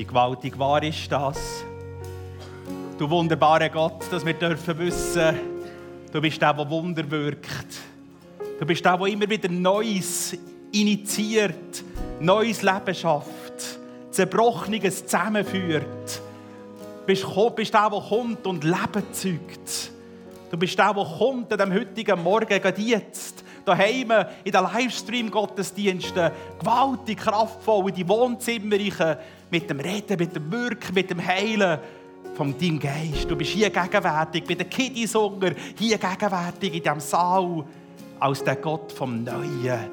Wie gewaltig wahr ist das? Du wunderbarer Gott, dass wir dürfen wissen, du bist der, der Wunder wirkt. Du bist der, der immer wieder Neues initiiert, neues Leben schafft, Zerbrochenes zusammenführt. Du bist, bist der, der kommt und Leben zeugt. Du bist der, der kommt an dem heutigen Morgen, gerade daheim in den Livestream-Gottesdiensten, gewaltig kraftvoll in die Wohnzimmer mit dem Reden, mit dem Wirken, mit dem Heilen von deinem Geist. Du bist hier gegenwärtig, bei den Kiddieshunger, hier gegenwärtig in diesem Saal, als der Gott vom Neuen,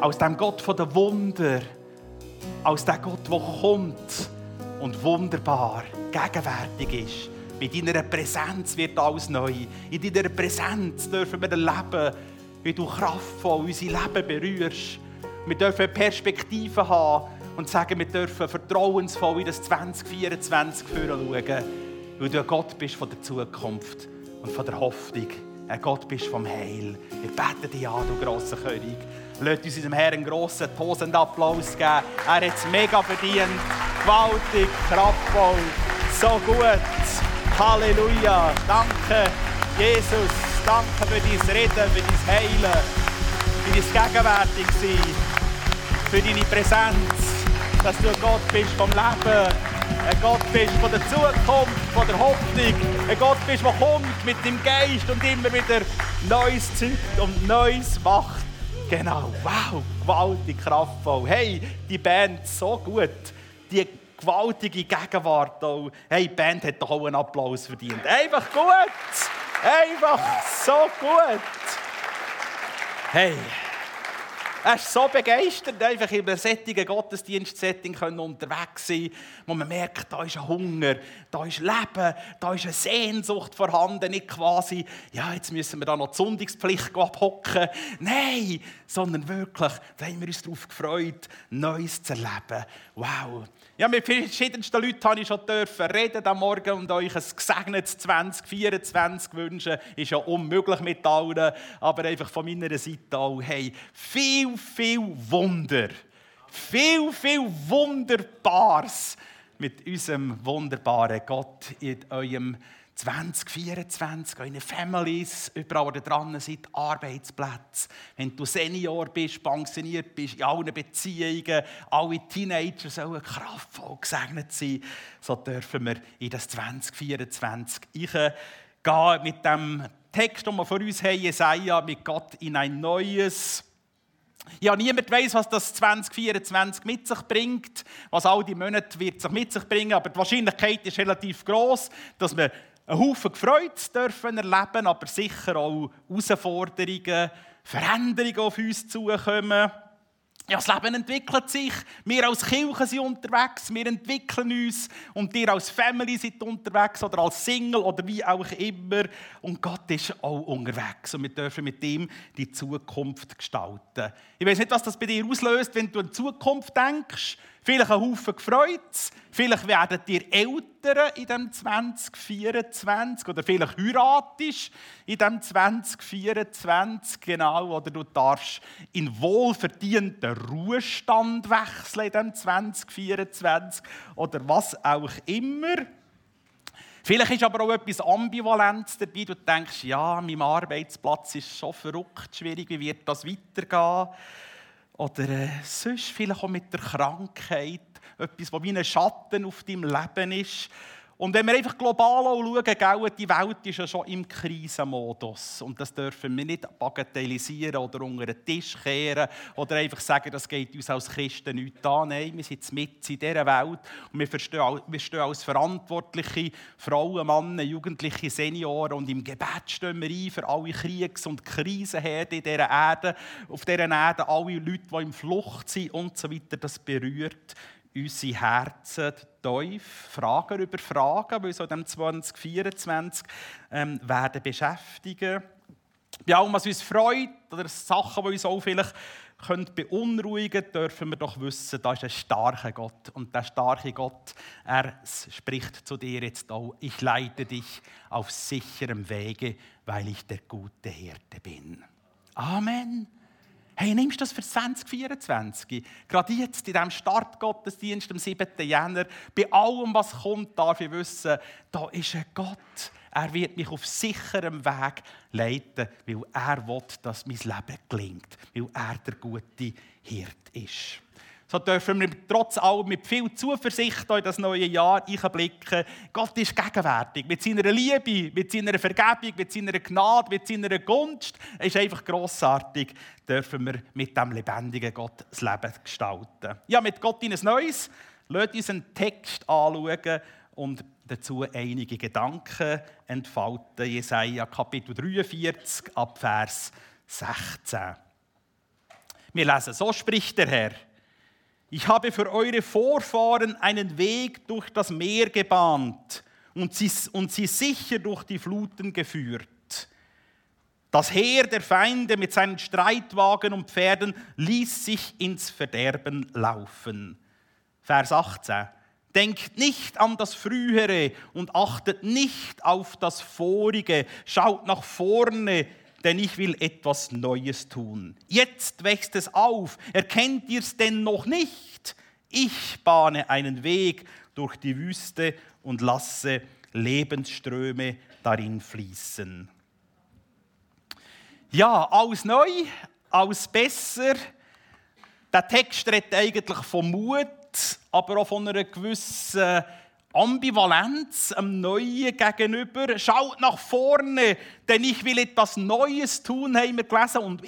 als dem Gott von der Wunder, als der Gott, der kommt und wunderbar gegenwärtig ist. Mit deiner Präsenz wird alles neu. In deiner Präsenz dürfen wir erleben, wie du kraftvoll unser Leben berührst. Wir dürfen Perspektiven haben und sagen, wir dürfen vertrauensvoll in das 2024 schauen, weil du ein Gott bist von der Zukunft und von der Hoffnung. Ein Gott bist vom Heil. Wir beten dich an, du grosser König. Lasst uns unserem Herrn einen grossen, tosenden Applaus geben. Er hat es mega verdient. Gewaltig, kraftvoll, so gut. Halleluja. Danke, Jesus. Danke für dein Reden, für dein Heilen, für dein Gegenwärtigsein, für deine Präsenz, dass du ein Gott bist vom Leben, ein Gott bist von der Zukunft, von der Hoffnung, ein Gott bist, der kommt mit dem Geist und immer wieder Neues zeugt und Neues macht. Genau, wow, gewaltig kraftvoll. Hey, die Band so gut. Die gewaltige Gegenwart. Auch. Hey, die Band hat doch auch einen Applaus verdient. Einfach gut. Einfach so gut. Hey. Er ist so begeistert, einfach in einem sättigen Gottesdienstsetting unterwegs sein wo man merkt, da ist ein Hunger, da ist Leben, da ist eine Sehnsucht vorhanden. Nicht quasi, ja, jetzt müssen wir da noch die Sonntagspflicht abhocken. Nein, sondern wirklich, da haben wir uns darauf gefreut, Neues zu erleben. Wow. Ja, mit verschiedensten Leuten habe ich schon dürfen reden am Morgen und euch ein gesegnetes 2024 wünschen. Ist ja unmöglich mit allen, aber einfach von meiner Seite auch, hey, viel, viel Wunder. Viel, viel Wunderbares mit unserem wunderbaren Gott in eurem 2024, eure Families, überall, wo ihr dran seid, Arbeitsplätze. Wenn du Senior bist, pensioniert bist, in allen Beziehungen, alle Teenager sollen kraftvoll gesegnet sein. So dürfen wir in das 2024 gehen mit dem Text, den wir vor uns haben, Jesaja, mit Gott in ein neues ja, niemand weiß, was das 2024 mit sich bringt, was all die Monate wird sich mit sich bringen, aber die Wahrscheinlichkeit ist relativ groß, dass wir einen Haufen Freude dürfen erleben, aber sicher auch Herausforderungen, Veränderungen auf uns zukommen. Ja, das Leben entwickelt sich. Wir als Kirche sind unterwegs, wir entwickeln uns. Und ihr als Family seid unterwegs oder als Single oder wie auch immer. Und Gott ist auch unterwegs. Und wir dürfen mit ihm die Zukunft gestalten. Ich weiß nicht, was das bei dir auslöst, wenn du an die Zukunft denkst. Vielleicht ein Haufen gefreut. Vielleicht werden dir Eltern in dem 2024 oder vielleicht heiratest in dem 2024 genau oder du darfst in wohlverdienten Ruhestand wechseln in dem 2024 oder was auch immer. Vielleicht ist aber auch etwas Ambivalenz dabei. Du denkst, ja, mein Arbeitsplatz ist schon verrückt, schwierig, wie wird das weitergehen? Oder äh, sonst vielleicht auch mit der Krankheit, etwas, was wie ein Schatten auf deinem Leben ist. Und wenn wir einfach global schauen, die Welt ist ja schon im Krisenmodus. Und das dürfen wir nicht bagatellisieren oder unter den Tisch kehren oder einfach sagen, das geht uns als Christen nicht an. Nein, wir sind mit in dieser Welt und wir stehen, wir stehen als verantwortliche Frauen, Männer, Jugendliche, Senioren und im Gebet stehen wir ein für alle Kriegs- und Krisenherde in dieser Erde, auf dieser Erde, alle Leute, die in Flucht sind und so weiter. Das berührt unsere Herzen tief, Fragen über Fragen, die uns in 2024 ähm, werden beschäftigen. Bei allem, was uns freut, oder Sachen, die uns auch vielleicht können beunruhigen dürfen wir doch wissen, da ist ein starker Gott. Und der starke Gott, er spricht zu dir jetzt auch, ich leite dich auf sicherem Wege, weil ich der gute Hirte bin. Amen. Hey, nimmst du das für 2024? Gerade jetzt in diesem Startgottesdienst am 7. Jänner, bei allem, was kommt, darf ich wissen, da ist ein Gott. Er wird mich auf sicherem Weg leiten, weil er will, dass mein Leben gelingt, weil er der gute Hirt ist. So dürfen wir trotz allem mit viel Zuversicht in das neue Jahr einblicken. Gott ist gegenwärtig. Mit seiner Liebe, mit seiner Vergebung, mit seiner Gnade, mit seiner Gunst. Er ist einfach grossartig. Dürfen wir mit dem lebendigen Gott das Leben gestalten. Ja, mit Gott in ein Neues. Lasst uns einen Text anschauen und dazu einige Gedanken entfalten. Jesaja Kapitel 43 ab Vers 16. Wir lesen, so spricht der Herr. Ich habe für eure Vorfahren einen Weg durch das Meer gebahnt und sie, und sie sicher durch die Fluten geführt. Das Heer der Feinde mit seinen Streitwagen und Pferden ließ sich ins Verderben laufen. Vers 18. Denkt nicht an das Frühere und achtet nicht auf das Vorige. Schaut nach vorne, denn ich will etwas Neues tun. Jetzt wächst es auf. Erkennt ihr es denn noch nicht? Ich bahne einen Weg durch die Wüste und lasse Lebensströme darin fließen. Ja, alles neu, alles besser. Der Text redet eigentlich von Mut, aber auch von einer gewissen Ambivalenz am Neuen gegenüber. Schaut nach vorne, denn ich will etwas Neues tun, haben wir gelesen. Und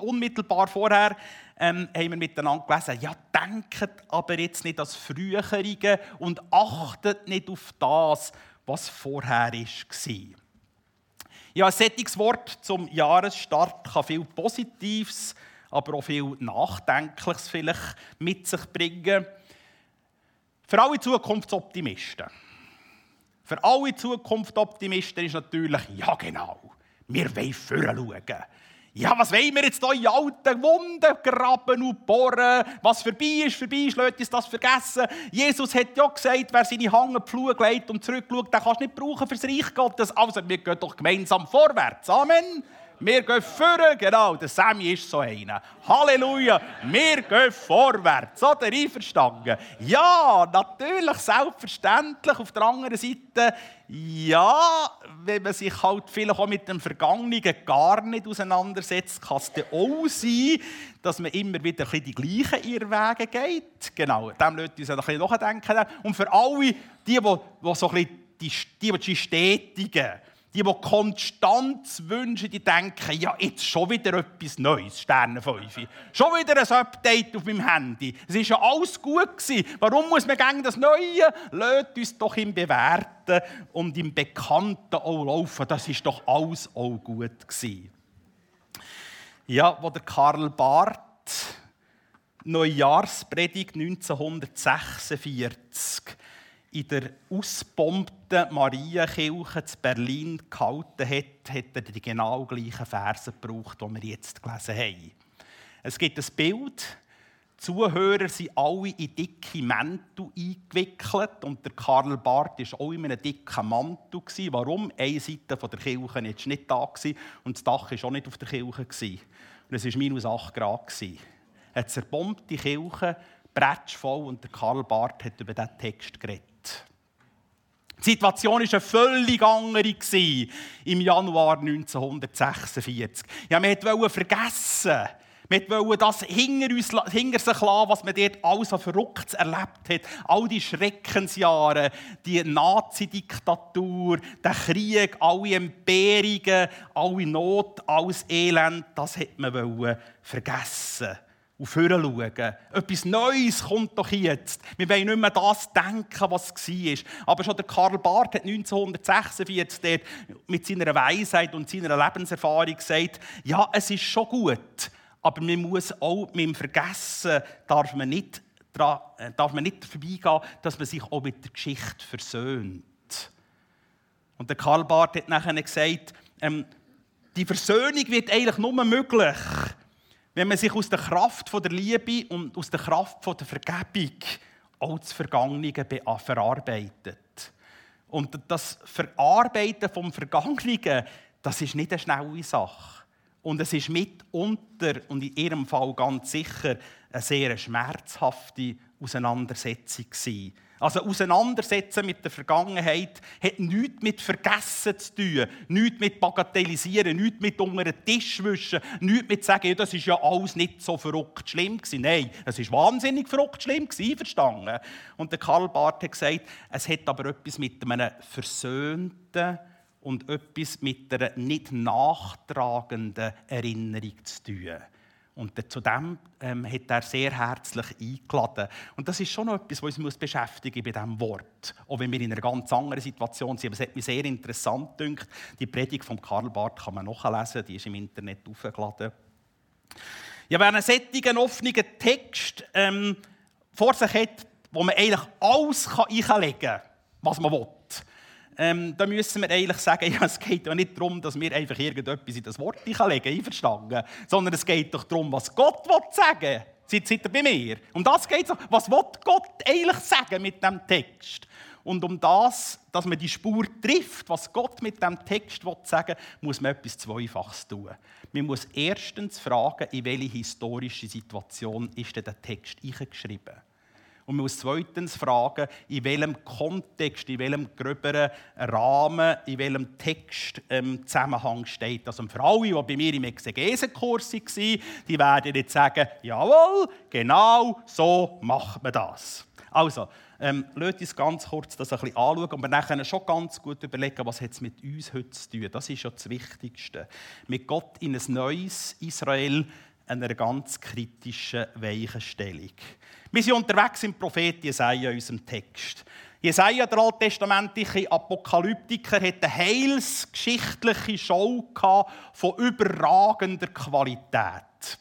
unmittelbar vorher ähm, haben wir miteinander gelesen, ja, denkt aber jetzt nicht das Frühere und achtet nicht auf das, was vorher war. Ja, ein solches Wort zum Jahresstart kann viel Positives, aber auch viel Nachdenkliches vielleicht mit sich bringen. Für alle Zukunftsoptimisten. Für alle Zukunftsoptimisten ist natürlich, ja genau, wir wollen vorschauen. Ja, was wollen wir jetzt hier in alten Wunden graben und bohren? Was vorbei ist, vorbei ist, lasst uns das vergessen. Jesus hat ja gesagt, wer seine Hange Pflug legt und zurückschaut, den kannst du nicht brauchen fürs Reich Gottes. Also, wir gehen doch gemeinsam vorwärts. Amen. Wir gehen vorwärts, genau, der Sammy ist so einer. Halleluja, wir gehen vorwärts, oder? Einverstanden? Ja, natürlich, selbstverständlich. Auf der anderen Seite, ja, wenn man sich halt vielleicht auch mit dem Vergangenen gar nicht auseinandersetzt, kann es dann auch sein, dass man immer wieder die gleichen Irrwege geht. Genau, dem lässt uns ein bisschen nachdenken. Und für alle, die, die, die so ein bisschen die, die, die stetigen, die, die konstant wünschen, die denken, ja, jetzt schon wieder etwas Neues, Sterne 5. Schon wieder ein Update auf meinem Handy. Es war ja alles gut. Gewesen. Warum muss man gegen das Neue? Lasst uns doch im Bewerten und im Bekannten auch laufen. Das ist doch alles auch gut gewesen. Ja, wo der Karl Barth Neujahrspredigt 1946 in der ausbombten Marienkirche zu Berlin gehalten hat, hat er die genau gleichen Verse gebraucht, die wir jetzt gelesen haben. Es gibt ein Bild. Die Zuhörer sind alle in dicke Mäntel eingewickelt und der Karl Barth war auch in einem dicken Mantel. Warum? Eine Seite der Kirche war nicht da und das Dach war auch nicht auf der Kirche. Und es war minus 8 Grad. Eine zerbombte Kirche, voll und der Karl Barth hat über diesen Text geredet. Die Situation war eine völlig andere im Januar 1946. Ja, man wollte vergessen, man wollte das hinter, uns, hinter sich lassen, was man dort alles so verrückt erlebt hat. All die Schreckensjahre, die Nazi-Diktatur, der Krieg, alle Entbehrungen, alle Not, alles Elend, das hat man vergessen und vorne schauen. Etwas Neues kommt doch jetzt. Wir wollen nicht mehr das denken, was war. Aber schon der Karl Barth hat 1946 mit seiner Weisheit und seiner Lebenserfahrung gesagt, ja, es ist schon gut, aber man muss auch mit dem Vergessen, darf man nicht, äh, darf man nicht vorbeigehen, dass man sich auch mit der Geschichte versöhnt. Und der Karl Barth hat nachher gesagt, ähm, die Versöhnung wird eigentlich nur möglich, wenn man sich aus der Kraft der Liebe und aus der Kraft der Vergebung auch das Vergangene verarbeitet. Und das Verarbeiten vom Vergangenen, das ist nicht eine schnelle Sache. Und es ist mitunter und in ihrem Fall ganz sicher eine sehr schmerzhafte Auseinandersetzung gewesen. Also auseinandersetzen mit der Vergangenheit hat nichts mit Vergessen zu tun, nichts mit Bagatellisieren, nichts mit unter den Tisch wischen, nichts mit sagen, ja, das ist ja alles nicht so verrückt schlimm gewesen. Nein, es ist wahnsinnig verrückt schlimm gewesen, verstanden. Und der Karl Barth hat gesagt, es hat aber etwas mit einem versöhnten und etwas mit einer nicht nachtragenden Erinnerung zu tun. Und zu dem ähm, hat er sehr herzlich eingeladen. Und das ist schon noch etwas, was uns beschäftigen bei diesem Wort. Auch wenn wir in einer ganz anderen Situation sind. Aber es hat mich sehr interessant gedacht. Die Predigt von Karl Barth kann man nachlesen, die ist im Internet aufgeladen. Ja, wer einen sättigen, offenen Text ähm, vor sich hat, wo man eigentlich alles einlegen kann, was man will, ähm, da müssen wir eigentlich sagen, ja, es geht ja nicht darum, dass wir einfach irgendetwas in das Wort legen, einverstanden, sondern es geht doch darum, was Gott will sagen Seid, seid ihr bei mir? Um das geht es. Was will Gott eigentlich sagen mit dem Text? Und um das, dass man die Spur trifft, was Gott mit dem Text will sagen muss man etwas Zweifaches tun. Man muss erstens fragen, in welche historische Situation ist denn der Text eingeschrieben und man muss zweitens fragen, in welchem Kontext, in welchem gröberen Rahmen, in welchem Text ähm, Zusammenhang steht das. Und für alle, die bei mir im Exegesenkurs waren, die werden jetzt sagen, jawohl, genau so macht man das. Also, ähm, lasst uns ganz kurz das ein bisschen anschauen und wir dann schon ganz gut überlegen, was es mit uns heute zu tun. Das ist ja das Wichtigste. Mit Gott in ein neues Israel einer ganz kritischen Weichenstellung. Wir sind unterwegs im Prophet Jesaja, in unserem Text. Jesaja, der alttestamentliche Apokalyptiker, hat eine heilsgeschichtliche Show von überragender Qualität.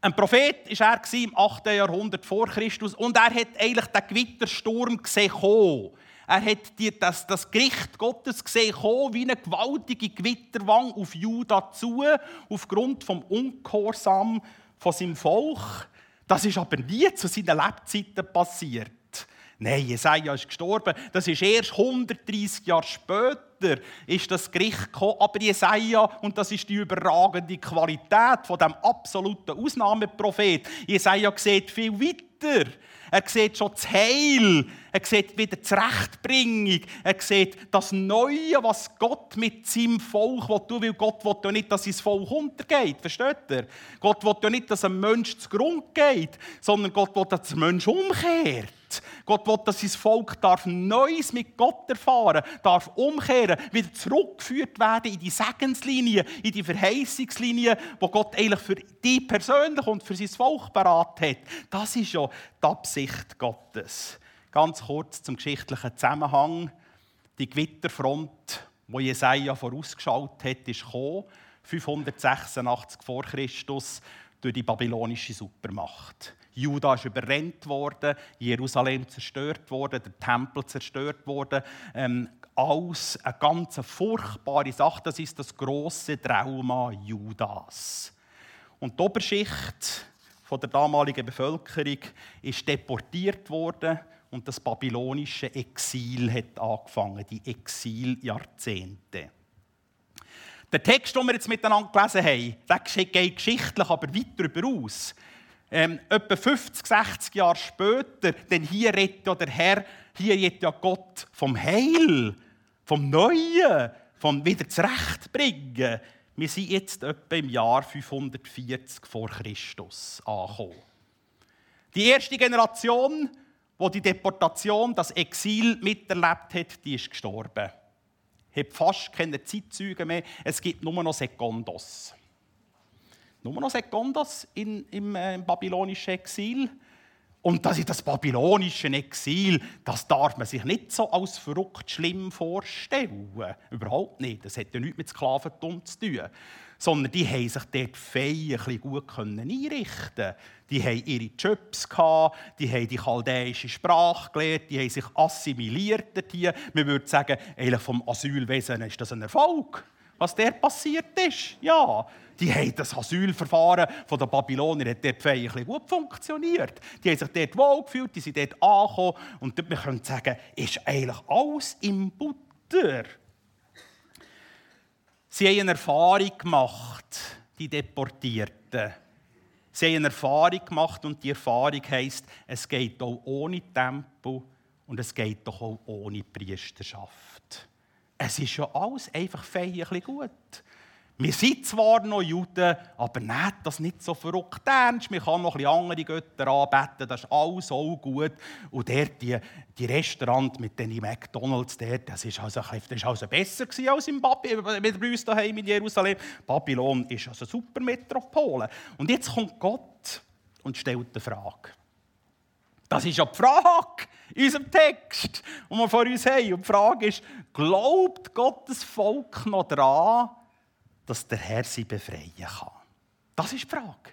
Ein Prophet war er im 8. Jahrhundert vor Christus und er hat eigentlich den Gewittersturm gesehen. Er hat die, das, das Gericht Gottes gesehen, wie eine gewaltige Gewitterwang auf Juda zu, aufgrund des Ungehorsam von seinem Volk. Das ist aber nie zu seinen Lebzeiten passiert. Nein, Jesaja ist gestorben. Das ist erst 130 Jahre später ist das Gericht gekommen. Aber Jesaja, und das ist die überragende Qualität von dem absoluten Ausnahmeprophet, Jesaja sieht viel weiter. Er sieht schon das Heil. Er sieht wieder die Rechtbringung. Er sieht das Neue, was Gott mit seinem Volk will weil Gott will ja nicht, dass sein Volk untergeht. Versteht ihr? Gott will ja nicht, dass ein Mensch zugrunde geht, sondern Gott will, dass der Mensch umkehrt. Gott will, dass sein Volk darf Neues mit Gott erfahren darf umkehren, wieder zurückgeführt werden in die Segenslinie, in die Verheißungslinie, wo Gott eigentlich für die persönlich und für sein Volk beraten hat. Das ist ja die Absicht Gottes. Ganz kurz zum geschichtlichen Zusammenhang. Die Gewitterfront, wo Jesaja vorausgeschaut hat, ist gekommen, 586 vor Christus durch die babylonische Supermacht. Juda ist überrennt worden, Jerusalem zerstört worden, der Tempel zerstört worden. Ähm, alles eine ganz furchtbare Sache. Das ist das große Trauma Judas. Und die Oberschicht von der damaligen Bevölkerung ist deportiert worden und das babylonische Exil hat angefangen, die Exiljahrzehnte. Der Text, den wir jetzt miteinander gelesen haben, der geht geschichtlich aber weit darüber aus. Ähm, etwa 50, 60 Jahre später, denn hier redet ja der Herr, hier redet ja Gott vom Heil, vom Neuen, vom wieder zurechtbringen. Wir sind jetzt etwa im Jahr 540 vor Christus angekommen. Die erste Generation, die die Deportation, das Exil miterlebt hat, die ist gestorben. Es hat fast keine Zeitzeuge mehr, es gibt nur noch Sekundos. Nur noch Sekundos in, im, äh, im babylonischen Exil. Und das ist das babylonische Exil, das darf man sich nicht so als verrückt schlimm vorstellen. Überhaupt nicht. Das hat ja nichts mit Sklaventum zu tun. Sondern die haben sich dort ein gut einrichten Die haben ihre Jobs, gehabt, die haben die chaldäische Sprache gelernt, die haben sich assimiliert. Man würde sagen, vom Asylwesen ist das ein Erfolg was der passiert ist. Ja, die haben das Asylverfahren von der Babylonier hat dort ein gut funktioniert. Die haben sich dort wohlgefühlt, die sind dort angekommen und wir können sagen, ist eigentlich alles im Butter. Sie haben eine Erfahrung gemacht, die Deportierten. Sie haben eine Erfahrung gemacht und die Erfahrung heisst, es geht auch ohne Tempel und es geht doch auch ohne Priesterschaft. Es ist ja alles einfach feierlich gut. Wir sind zwar noch Juden, aber nehmt das nicht so verrückt ernst. Man kann noch ein bisschen andere Götter anbeten, das ist alles auch gut. Und dort, die, die Restaurant mit den McDonalds, dort, das ist also, also besser als im Babylon, mit uns daheim in Jerusalem. Babylon ist also eine super Metropole. Und jetzt kommt Gott und stellt eine Frage. Das ist ja die Frage in unserem Text, den wir vor uns haben. Und die Frage ist, glaubt Gottes Volk noch daran, dass der Herr sie befreien kann. Das ist die Frage.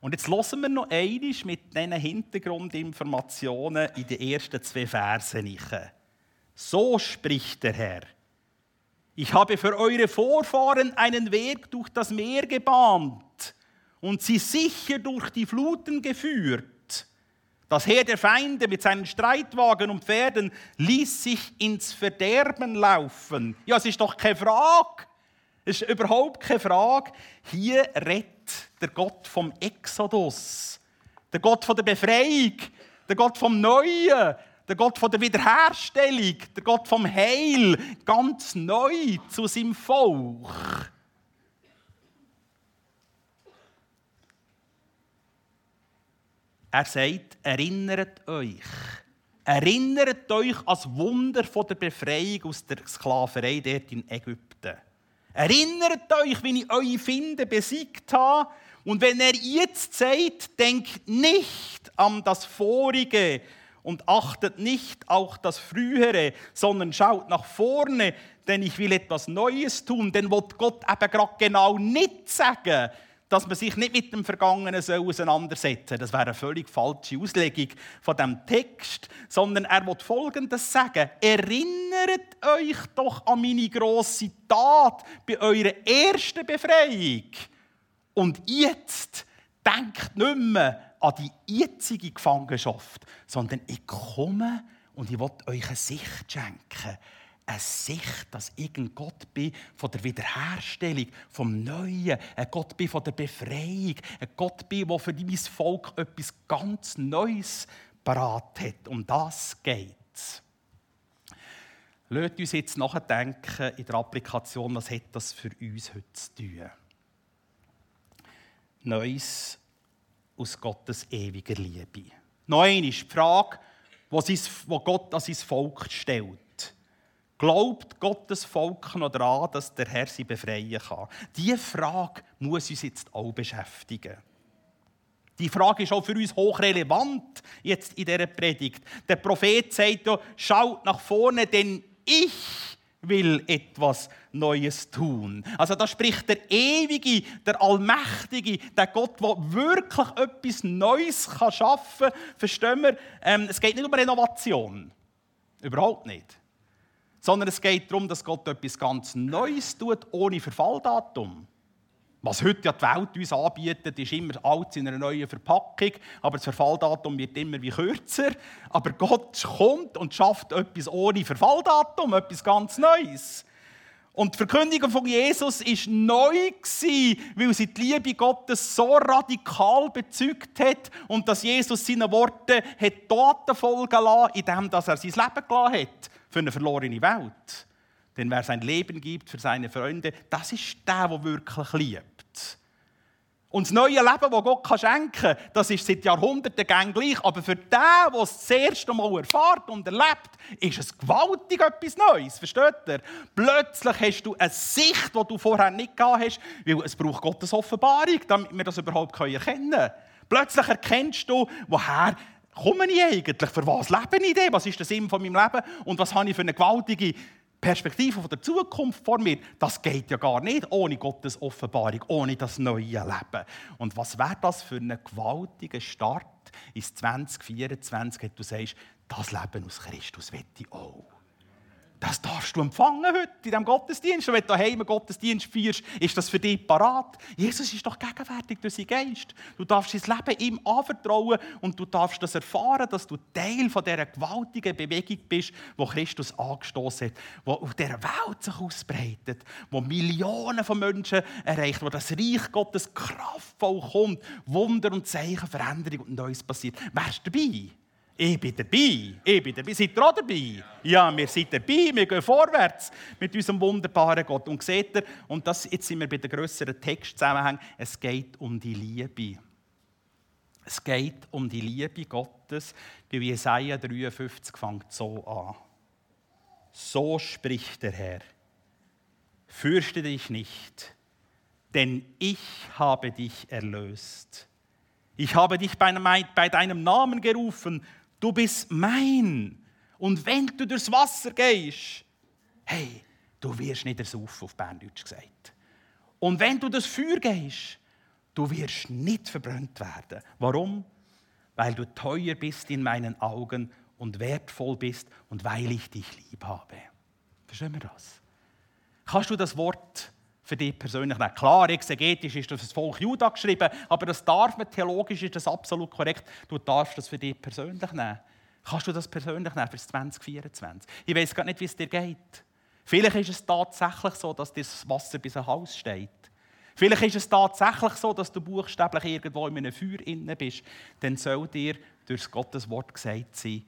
Und jetzt hören wir noch einmal mit diesen Hintergrundinformationen in den ersten zwei Versen. So spricht der Herr. Ich habe für eure Vorfahren einen Weg durch das Meer gebahnt und sie sicher durch die Fluten geführt. Das Heer der Feinde mit seinen Streitwagen und Pferden ließ sich ins Verderben laufen. Ja, es ist doch keine Frage. Es ist überhaupt keine Frage. Hier redet der Gott vom Exodus, der Gott von der Befreiung, der Gott vom Neuen, der Gott von der Wiederherstellung, der Gott vom Heil, ganz neu zu seinem Volk. Er sagt, erinnert euch. Erinnert euch an das Wunder der Befreiung aus der Sklaverei dort in Ägypten. Erinnert euch, wie ich eure Finde besiegt habe. Und wenn er jetzt sagt, denkt nicht an das Vorige und achtet nicht auch das Frühere, sondern schaut nach vorne, denn ich will etwas Neues tun. Denn will Gott eben gerade genau nicht sagen, dass man sich nicht mit dem Vergangenen auseinandersetzen soll. Das wäre eine völlig falsche Auslegung von dem Text, sondern er will Folgendes sagen: Erinnert euch doch an meine grosse Tat bei eurer ersten Befreiung. Und jetzt denkt nicht mehr an die jetzige Gefangenschaft, sondern ich komme und ich will euch eine Sicht schenken eine Sicht, dass ich ein Gott bin von der Wiederherstellung, vom Neuen, ein Gott bin von der Befreiung, ein Gott bin, der für mein Volk etwas ganz Neues parat hat. Um das geht es. Lasst uns jetzt nachdenken in der Applikation, was hat das für uns heute zu tun. Neues aus Gottes ewiger Liebe. Noch einmal die Frage, die Gott an sein Volk stellt. Glaubt Gottes Volk noch daran, dass der Herr sie befreien kann? Diese Frage muss uns jetzt auch beschäftigen. Die Frage ist auch für uns hochrelevant jetzt in dieser Predigt. Der Prophet sagt ja, schaut nach vorne, denn ich will etwas Neues tun. Also da spricht der Ewige, der Allmächtige, der Gott, der wirklich etwas Neues kann schaffen kann. Verstehen wir? Ähm, es geht nicht um Renovation. Überhaupt nicht sondern es geht darum, dass Gott etwas ganz Neues tut, ohne Verfalldatum. Was heute ja die Welt uns anbietet, ist immer alt in einer neuen Verpackung, aber das Verfalldatum wird immer wie kürzer. Aber Gott kommt und schafft etwas ohne Verfalldatum, etwas ganz Neues. Und die Verkündigung von Jesus war neu, weil sie die Liebe Gottes so radikal bezeugt hat und dass Jesus seine Worte Taten folgen lassen, indem er sein Leben gelassen hat für eine verlorene Welt. Denn wer sein Leben gibt für seine Freunde, das ist der, der wirklich liebt. Und das neue Leben, das Gott schenken kann, das ist seit Jahrhunderten gang gleich. Aber für den, der es das erste Mal erfährt und erlebt, ist es gewaltig etwas Neues. Versteht ihr? Plötzlich hast du eine Sicht, die du vorher nicht gehabt hast, weil es braucht Gottes Offenbarung, damit wir das überhaupt erkennen können. Plötzlich erkennst du, woher komme ich eigentlich? Für was lebe ich denn? Was ist der Sinn von meinem Leben? Und was habe ich für eine gewaltige Perspektive von der Zukunft vor mir? Das geht ja gar nicht ohne Gottes Offenbarung, ohne das neue Leben. Und was wäre das für einen gewaltigen Start ins 2024, wenn du sagst, das Leben aus Christus will ich auch. Das darfst du empfangen heute in diesem Gottesdienst. Und wenn du daheim einen Gottesdienst feierst, ist das für dich parat. Jesus ist doch gegenwärtig durch seinen Geist. Du darfst dein Leben ihm anvertrauen und du darfst das erfahren, dass du Teil von dieser gewaltigen Bewegung bist, die Christus angestoßen hat, die auf dieser Welt sich ausbreitet, wo Millionen von Menschen erreicht, wo das Reich Gottes kraftvoll kommt, Wunder und Zeichen, Veränderung und Neues passiert. Wärst du dabei? Ich bin dabei. Ich bin dabei. Seid ihr auch dabei? Ja, wir sind dabei. Wir gehen vorwärts mit unserem wunderbaren Gott. Und seht ihr, und das, jetzt sind wir bei den grösseren Textzusammenhängen, es geht um die Liebe. Es geht um die Liebe Gottes. Die Jesaja 53 fängt so an. So spricht der Herr. Fürchte dich nicht, denn ich habe dich erlöst. Ich habe dich bei deinem Namen gerufen du bist mein. Und wenn du durchs Wasser gehst, hey, du wirst nicht ersaufen, auf Berndeutsch gesagt. Und wenn du das Feuer gehst, du wirst nicht verbrannt werden. Warum? Weil du teuer bist in meinen Augen und wertvoll bist und weil ich dich lieb habe. Verstehen wir das? Kannst du das Wort für dich persönlich nehmen? Klar, exegetisch ist das Volk Juda geschrieben, aber das darf man, theologisch ist das absolut korrekt. Du darfst das für dich persönlich nehmen. Kannst du das persönlich nehmen für 2024? Ich weiß gar nicht, wie es dir geht. Vielleicht ist es tatsächlich so, dass das Wasser bis zum Hals steht. Vielleicht ist es tatsächlich so, dass du buchstäblich irgendwo in einem Feuer inne bist. Dann soll dir durch Gottes Wort gesagt sein,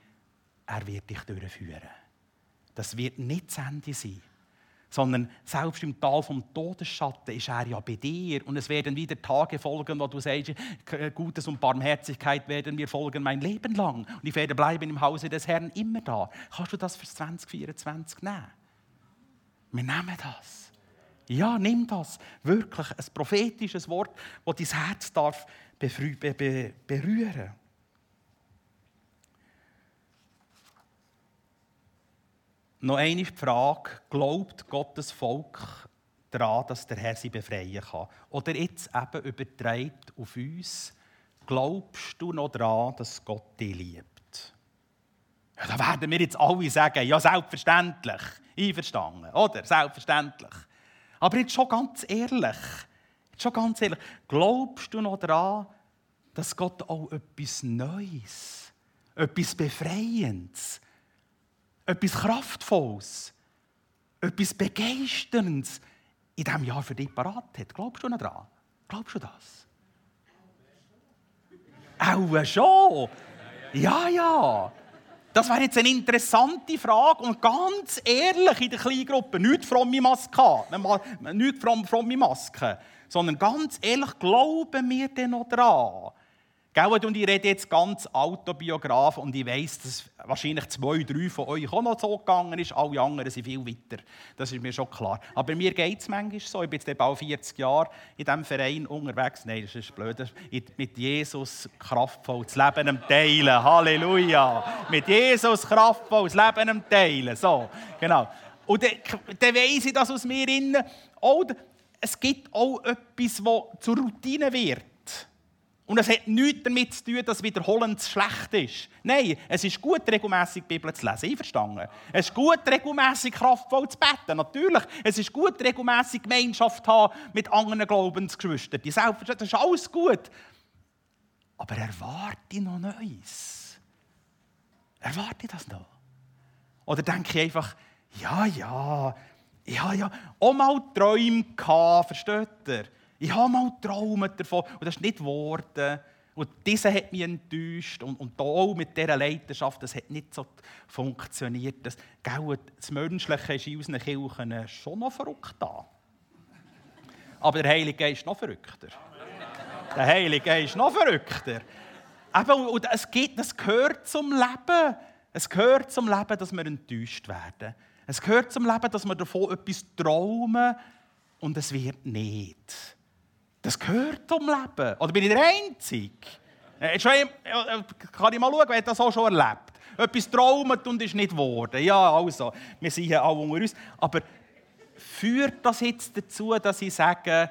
er wird dich durchführen. Das wird nicht das Ende sein sondern selbst im Tal vom Todesschatten ist er ja bei dir. Und es werden wieder Tage folgen, wo du sagst, Gutes und Barmherzigkeit werden mir folgen mein Leben lang. Und ich werde bleiben im Hause des Herrn immer da. Kannst du das für 2024 nehmen? Wir nehmen das. Ja, nimm das. Wirklich ein prophetisches Wort, das dein Herz darf berühren darf. Noch eine Frage: Glaubt Gottes Volk daran, dass der Herr sie befreien kann? Oder jetzt eben übertreibt auf uns: Glaubst du noch daran, dass Gott dich liebt? Ja, da werden wir jetzt alle sagen: Ja, selbstverständlich. Einverstanden, oder? Selbstverständlich. Aber jetzt schon ganz ehrlich: jetzt schon ganz ehrlich, glaubst du noch daran, dass Gott auch etwas Neues, etwas Befreiendes, etwas Kraftvolles, etwas Begeisterndes in diesem Jahr für dich parat hat. Glaubst du noch daran? Glaubst du das? Auch schon. Ja, ja. Das wäre jetzt eine interessante Frage und ganz ehrlich in der Kleingruppe. Nicht fromme Maske, nicht fromme Maske, sondern ganz ehrlich, glauben wir denn noch daran? Gell, und ich rede jetzt ganz autobiograf und ich weiß, dass wahrscheinlich zwei, drei von euch auch noch so gegangen ist. Alle anderen sind viel weiter. Das ist mir schon klar. Aber mir geht es manchmal so. Ich bin jetzt bald 40 Jahre in diesem Verein unterwegs. Nein, das ist blöd. Mit Jesus kraftvoll das Leben am Teilen. Halleluja. Mit Jesus kraftvoll das Leben am Teilen. So, genau. Und dann, dann weiss ich das aus mir innen. Oh, es gibt auch etwas, das zur Routine wird. Und es hat nichts damit zu tun, dass Wiederholen schlecht ist. Nein, es ist gut, regelmäßig die Bibel zu lesen. Einverstanden? Es ist gut, regelmäßig kraftvoll zu beten. Natürlich. Es ist gut, regelmäßig Gemeinschaft zu haben mit anderen Glaubensgeschwistern. Die das ist alles gut. Aber erwarte noch Neues. Erwarte das noch. Oder denke ich einfach, ja, ja, ja, ja, auch mal Träume gehabt, versteht ihr? Ich habe mal geträumt davon und das ist nicht geworden. Und dieser hat mich enttäuscht. Und, und auch mit dieser Leidenschaft, das hat nicht so funktioniert. Das, gell, das Menschliche ist in unseren Kirchen schon noch verrückt. Aber der Heilige Geist ist noch verrückter. Der Heilige Geist ist noch verrückter. Eben, und es, geht, es gehört zum Leben. Es gehört zum Leben, dass wir enttäuscht werden. Es gehört zum Leben, dass wir davon etwas träumen und es wird nicht. Das gehört zum Leben. Oder bin ich der Einzige? Äh, kann ich mal schauen, wer das auch schon erlebt? Etwas traumet und ist nicht geworden. Ja, also, wir sind hier alle unter uns. Aber führt das jetzt dazu, dass ich sage,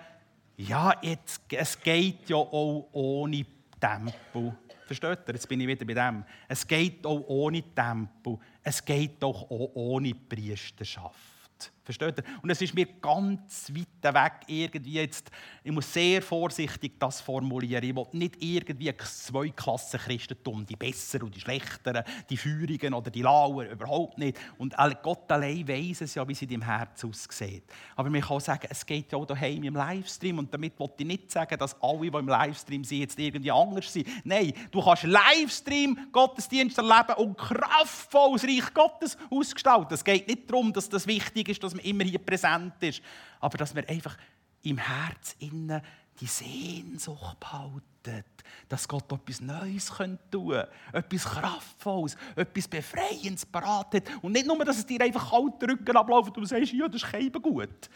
ja, jetzt, es geht ja auch ohne Tempo. Versteht ihr? Jetzt bin ich wieder bei dem. Es geht auch ohne Tempel. Es geht auch ohne Priesterschaft. Versteht ihr? Und es ist mir ganz weit weg irgendwie jetzt, ich muss sehr vorsichtig das formulieren. Ich will nicht irgendwie zwei Klassen Christentum, die Besseren und die Schlechteren, die Führigen oder die Lauer, überhaupt nicht. Und Gott allein weiß es ja, wie es in deinem Herz aussieht. Aber man kann auch sagen, es geht ja auch daheim im Livestream und damit will ich nicht sagen, dass alle, die im Livestream sind, jetzt irgendwie anders sind. Nein, du kannst Livestream Gottesdienst erleben und kraftvoll das Reich Gottes ausgestalten. Es geht nicht darum, dass das wichtig ist, dass man immer hier präsent ist, aber dass wir einfach im Herz innen die Sehnsucht behalten, dass Gott etwas Neues tun könnte, etwas Kraftvolles, etwas Befreiendes parat hat. Und nicht nur, dass es dir einfach kalt Rücken abläuft und du sagst, ja, das ist gut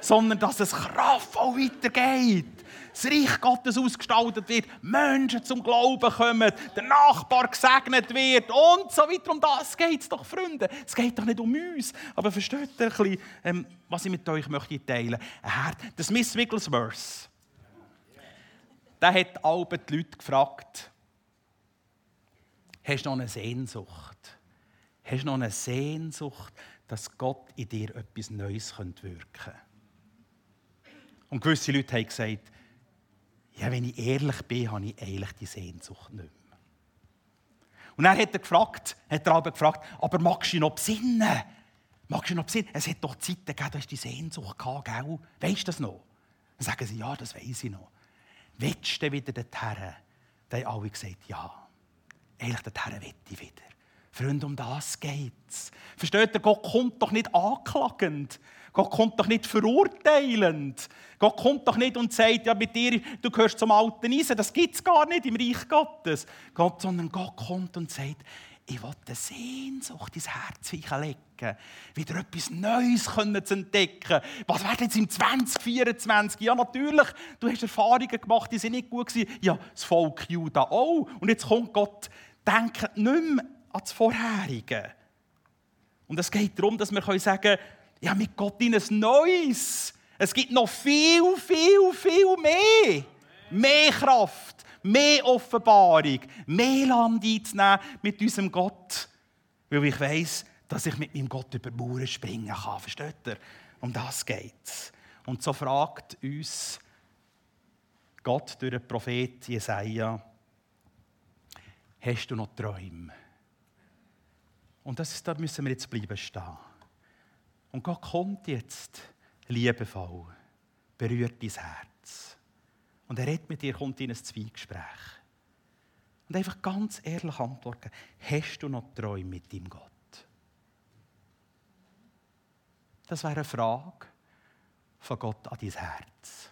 sondern dass es kraftvoll weitergeht. Das Reich Gottes ausgestaltet wird, Menschen zum Glauben kommen, der Nachbar gesegnet wird und so weiter. Um das geht es doch, Freunde. Es geht doch nicht um uns. Aber versteht ihr ein bisschen, ähm, was ich mit euch möchte teilen möchte? Der Smith Wigglesworth, der hat alle die Leute gefragt, hast du noch eine Sehnsucht? Hast du noch eine Sehnsucht, dass Gott in dir etwas Neues wirken könnte? Und gewisse Leute haben gesagt, ja, wenn ich ehrlich bin, habe ich eigentlich die Sehnsucht nicht mehr. Und dann hat er gefragt, hat er aber gefragt, aber magst du noch besinnen? Magst du noch besinnen? Es hat doch Zeiten gegeben, da hast die Sehnsucht gehabt, gell? Weißt du das noch? Dann sagen sie, ja, das weiß ich noch. Willst du wieder dorthin? Dann haben alle gesagt, ja. Eigentlich dorthin will ich wieder. Freunde, um das geht's. Versteht ihr, Gott kommt doch nicht anklagend. Gott kommt doch nicht verurteilend. Gott kommt doch nicht und sagt, ja, mit dir, du gehörst zum alten Eisen. Das gibt es gar nicht im Reich Gottes. Gott, sondern Gott kommt und sagt, ich will eine Sehnsucht ins Herz legen, wieder etwas Neues zu entdecken. Was wird jetzt im 2024? Ja, natürlich, du hast Erfahrungen gemacht, die sind nicht gut gewesen. Ja, das Volk Juda auch. Und jetzt kommt Gott, denkt nicht mehr an das Vorherige. Und es geht darum, dass wir sagen können, ja, mit Gott in ein Neues. Es gibt noch viel, viel, viel mehr. Mehr Kraft, mehr Offenbarung, mehr Land einzunehmen mit unserem Gott. Weil ich weiß, dass ich mit meinem Gott über Mauern springen kann. Versteht ihr? Um das geht es. Und so fragt uns Gott durch den Prophet Jesaja: Hast du noch Träume? Und das ist, da müssen wir jetzt bleiben stehen. Und Gott kommt jetzt liebevoll, berührt dein Herz. Und er redet mit dir, kommt in ein Zweigespräch. Und einfach ganz ehrlich antworten, hast du noch Träume mit deinem Gott? Das wäre eine Frage von Gott an dein Herz.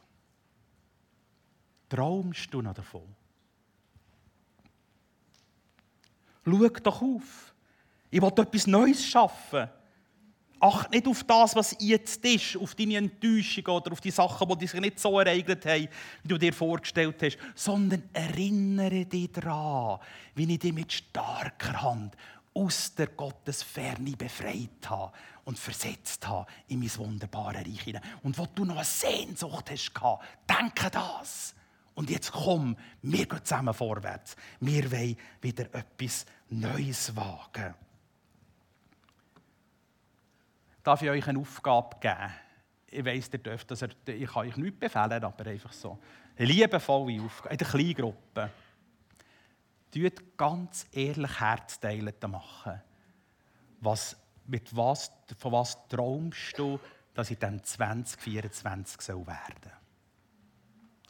Traumst du noch davon? Schau doch auf. Ich will etwas Neues schaffen. Acht nicht auf das, was jetzt ist, auf deine Enttäuschung oder auf die Sachen, die sich nicht so ereignet haben, wie du dir vorgestellt hast, sondern erinnere dich daran, wie ich dich mit starker Hand aus der Gottesferne befreit habe und versetzt habe in mein wunderbares Reich hinein. Und wo du noch eine Sehnsucht hast, denke das. Und jetzt komm, wir gehen zusammen vorwärts. Wir wollen wieder etwas Neues wagen darf ich euch eine Aufgabe geben. Ich weiss, ihr dürft das, ich kann euch nichts befehlen, aber einfach so. Eine liebevolle Aufgabe, in der Kleingruppe. Tut ganz ehrlich Herzteile machen. Was, mit was, von was träumst du, dass in diesem 2024 soll werden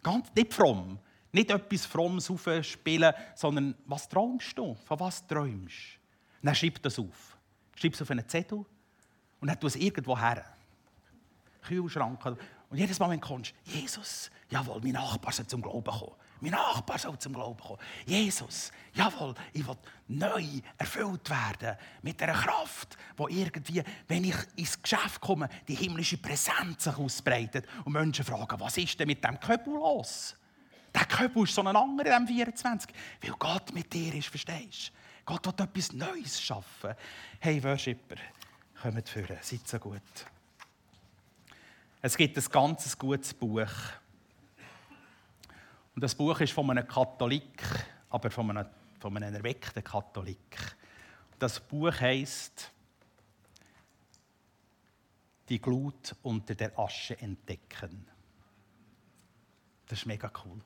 Ganz nicht fromm. Nicht etwas Frommes aufspielen, sondern was träumst du? Von was träumst du? Dann schreib das auf. Schreib es auf einen Zettel und dann tu es irgendwo her. Kühlschrank. Und jedes Mal, wenn du kommst, Jesus, jawohl, mein Nachbar soll zum Glauben kommen. Mein Nachbar soll zum Glauben kommen. Jesus, jawohl, ich will neu erfüllt werden mit einer Kraft, wo irgendwie, wenn ich ins Geschäft komme, die himmlische Präsenz sich ausbreitet und Menschen fragen, was ist denn mit dem Köbel los? Der Köbel ist so ein anderer in 24, weil Gott mit dir ist, verstehst du? Gott will etwas Neues schaffen. Hey, Worshipper, Kommt führen, seid so gut. Es gibt ein ganz gutes Buch. Und das Buch ist von einem Katholik, aber von einem, von einem erweckten Katholik. Das Buch heißt Die Glut unter der Asche entdecken. Das ist mega cool.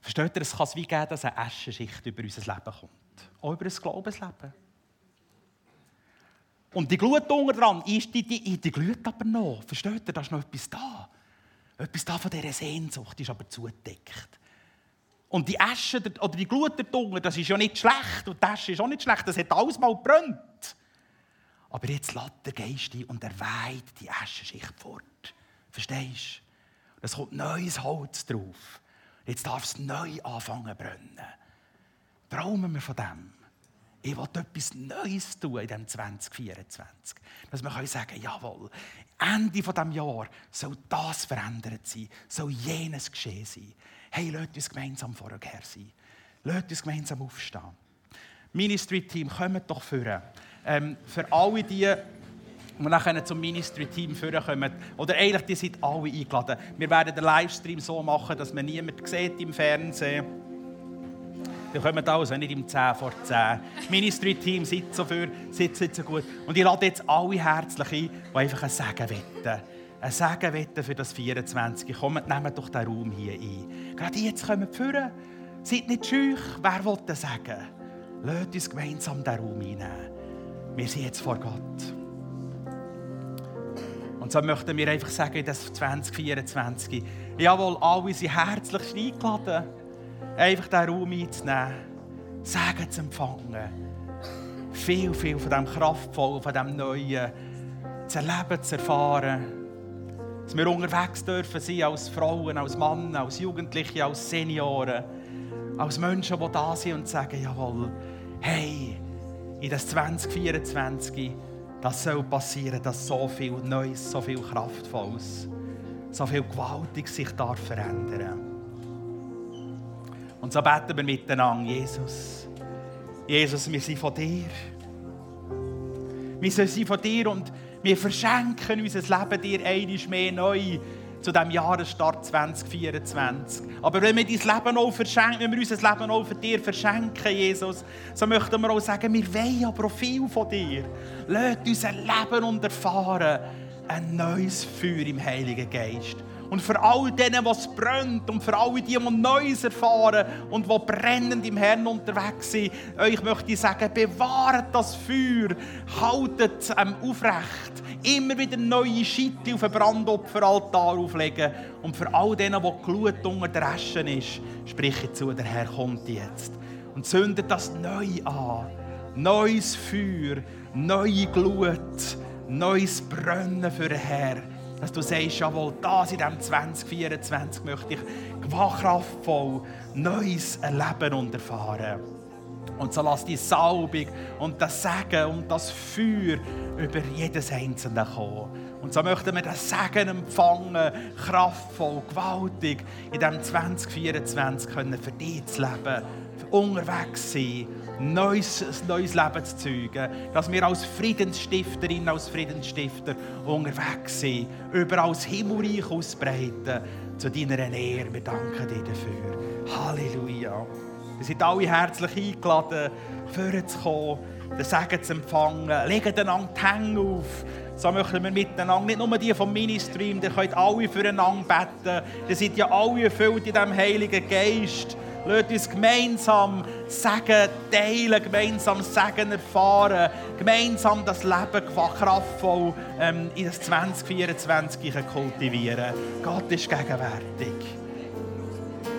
Versteht ihr, es kann es wie geben, dass eine Aschenschicht über unser Leben kommt. Auch über das Glaubensleben. Und die Glut unten dran, die, die, die glüht aber noch. Versteht ihr, da ist noch etwas da. Etwas da von dieser Sehnsucht ist aber zugedeckt. Und die Asche oder die Glut der das ist ja nicht schlecht. Und die Asche ist auch nicht schlecht. Das hat alles mal gebrannt. Aber jetzt lässt der Geist ein und er weiht die Aschenschicht fort. Verstehst du? Es kommt neues Holz drauf. Jetzt darf es neu anfangen zu brennen. Träumen wir von dem. Ich will etwas Neues tun in diesem 2024. Dass wir sagen können, jawohl, Ende dieses Jahr soll das verändert sein, soll jenes geschehen sein. Hey, lasst uns gemeinsam vorher sein. Lasst uns gemeinsam aufstehen. Ministry-Team, kommt doch vor. Ähm, für alle die, die nachher zum Ministry-Team kommen, oder eigentlich, die sind alle eingeladen. Wir werden den Livestream so machen, dass man niemand sieht im Fernsehen sieht. Die kommen also nicht im 10 vor 10. Ministry-Team sitzt so für, sitzt so gut. Und ich lade jetzt alle herzlich ein, die einfach ein Segen wetten. Ein Segen wetten für das 24. Kommt, nehmt doch den Raum hier ein. Gerade jetzt kommen wir führen. Seid nicht schüch. Wer will das sagen? Lasst uns gemeinsam den Raum einnehmen. Wir sind jetzt vor Gott. Und so möchten wir einfach sagen, das 2024. Jawohl, alle sind herzlich eingeladen einfach diesen Raum einzunehmen, Sagen zu empfangen, viel, viel von diesem Kraftvollen, von diesem Neuen zu erleben, zu erfahren. Dass wir unterwegs dürfen sein als Frauen, als Männer, als Jugendliche, als Senioren, als Menschen, die da sind und sagen, jawohl, hey, in das 2024, das soll passieren, dass so viel Neues, so viel Kraftvolles, so viel Gewaltiges sich darf verändern darf. Und so beten wir miteinander, Jesus. Jesus, wir sind von dir. Wir sind von dir und wir verschenken unser Leben dir einmal mehr neu zu diesem Jahresstart 2024. Aber wenn wir dein Leben auch verschenken, wenn wir unser Leben auch für dir verschenken, Jesus, so möchten wir auch sagen, wir wollen auch viel von dir. Lass unser Leben und erfahren ein neues Feuer im Heiligen Geist. Und für all denen, was brennt und für alle die, die Neues erfahren und die brennend im Herrn unterwegs sind, euch möchte ich sagen, bewahrt das Feuer, haltet ähm, aufrecht, immer wieder neue Schitte auf den Brandopferaltar auflegen. Und für all denen, die Glut unter der Asche ist, spreche zu, der Herr kommt jetzt. Und zündet das neu an. Neues Feuer, neue Glut, neues Brennen für den Herr dass du sagst, jawohl, das in diesem 2024 möchte ich kraftvoll Neues erleben und erfahren. Und so lass die Salbung und das Segen und das Feuer über jedes Einzelne kommen. Und so möchten wir das Segen empfangen, kraftvoll, gewaltig, in diesem 2024 können für dich zu leben, unterwegs sein neues, neues Leben zu zeugen. Dass wir als Friedensstifterin, als Friedensstifter unterwegs sind, überall das Himmelreich ausbreiten zu deiner Ehre. Wir danken dir dafür. Halleluja. Wir sind alle herzlich eingeladen, vorzukommen, den Segen zu empfangen. Legen einander die Hände auf. So möchten wir miteinander, nicht nur die vom Ministream, ihr könnt alle füreinander beten. Ihr seid ja alle erfüllt in diesem Heiligen Geist. Lasst uns gemeinsam Segen teilen, gemeinsam Segen erfahren, gemeinsam das Leben kraftvoll ähm, in das 2024 kultivieren. Gott ist gegenwärtig.